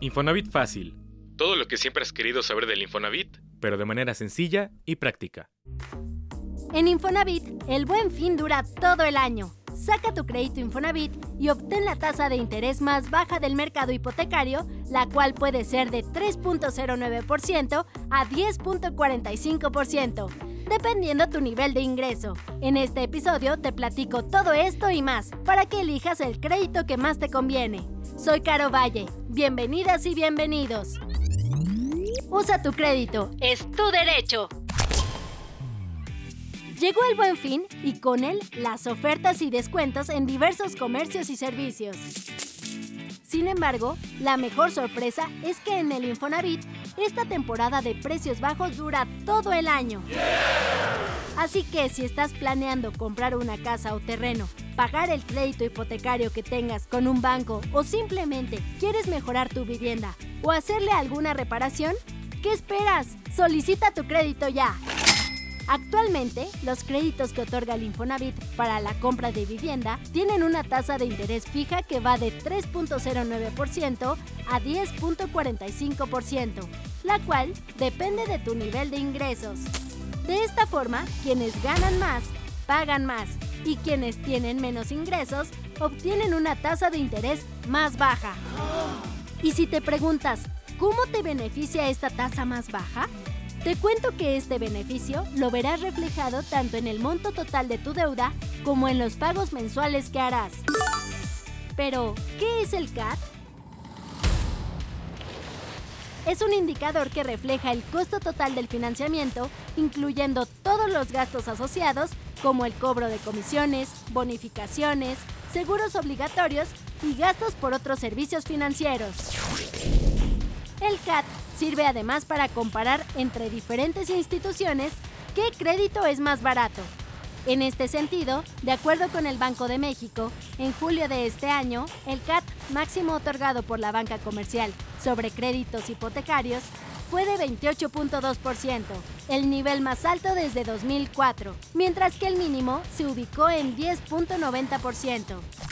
Infonavit Fácil, Todo lo que siempre has querido saber del Infonavit. pero de manera sencilla y práctica. En Infonavit, el buen fin dura todo el año. Saca tu crédito Infonavit y obtén la tasa de interés más baja del mercado hipotecario, la cual puede ser de 3.09% a 10.45%, dependiendo tu nivel de ingreso. En este episodio te platico todo esto y más para que elijas el crédito que más te conviene. Soy Caro Valle. Bienvenidas y bienvenidos. Usa tu crédito. Es tu derecho. Llegó el buen fin y con él las ofertas y descuentos en diversos comercios y servicios. Sin embargo, la mejor sorpresa es que en el Infonavit esta temporada de precios bajos dura todo el año. Así que si estás planeando comprar una casa o terreno, pagar el crédito hipotecario que tengas con un banco o simplemente quieres mejorar tu vivienda o hacerle alguna reparación, ¿qué esperas? Solicita tu crédito ya. Actualmente, los créditos que otorga el Infonavit para la compra de vivienda tienen una tasa de interés fija que va de 3.09% a 10.45%, la cual depende de tu nivel de ingresos. De esta forma, quienes ganan más, pagan más, y quienes tienen menos ingresos, obtienen una tasa de interés más baja. Y si te preguntas, ¿cómo te beneficia esta tasa más baja? Te cuento que este beneficio lo verás reflejado tanto en el monto total de tu deuda como en los pagos mensuales que harás. Pero, ¿qué es el CAT? Es un indicador que refleja el costo total del financiamiento, incluyendo todos los gastos asociados, como el cobro de comisiones, bonificaciones, seguros obligatorios y gastos por otros servicios financieros. El CAT sirve además para comparar entre diferentes instituciones qué crédito es más barato. En este sentido, de acuerdo con el Banco de México, en julio de este año, el CAT máximo otorgado por la banca comercial sobre créditos hipotecarios fue de 28.2%, el nivel más alto desde 2004, mientras que el mínimo se ubicó en 10.90%.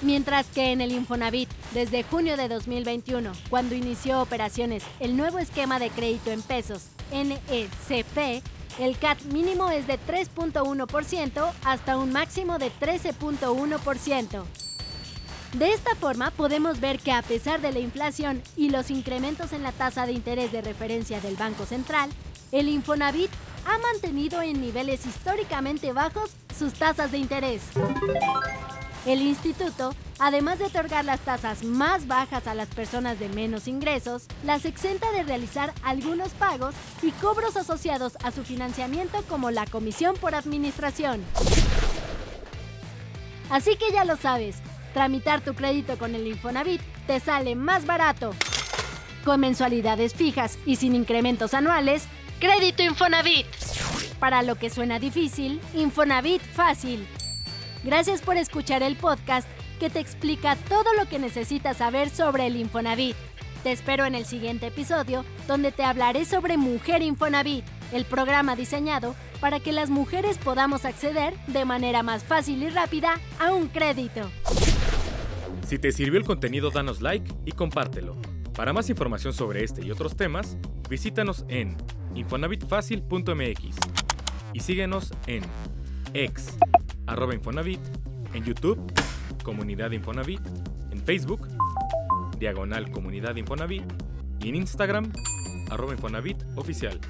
Mientras que en el Infonavit, desde junio de 2021, cuando inició operaciones el nuevo esquema de crédito en pesos, NECP, el CAT mínimo es de 3.1% hasta un máximo de 13.1%. De esta forma podemos ver que a pesar de la inflación y los incrementos en la tasa de interés de referencia del Banco Central, el Infonavit ha mantenido en niveles históricamente bajos sus tasas de interés. El instituto, además de otorgar las tasas más bajas a las personas de menos ingresos, las exenta de realizar algunos pagos y cobros asociados a su financiamiento como la comisión por administración. Así que ya lo sabes, tramitar tu crédito con el Infonavit te sale más barato. Con mensualidades fijas y sin incrementos anuales, crédito Infonavit. Para lo que suena difícil, Infonavit fácil. Gracias por escuchar el podcast que te explica todo lo que necesitas saber sobre el Infonavit. Te espero en el siguiente episodio donde te hablaré sobre Mujer Infonavit, el programa diseñado para que las mujeres podamos acceder de manera más fácil y rápida a un crédito. Si te sirvió el contenido, danos like y compártelo. Para más información sobre este y otros temas, visítanos en infonavitfacil.mx y síguenos en ex arroba Infonavit, en YouTube, Comunidad Infonavit, en Facebook, Diagonal Comunidad Infonavit y en Instagram, arroba Infonavit Oficial.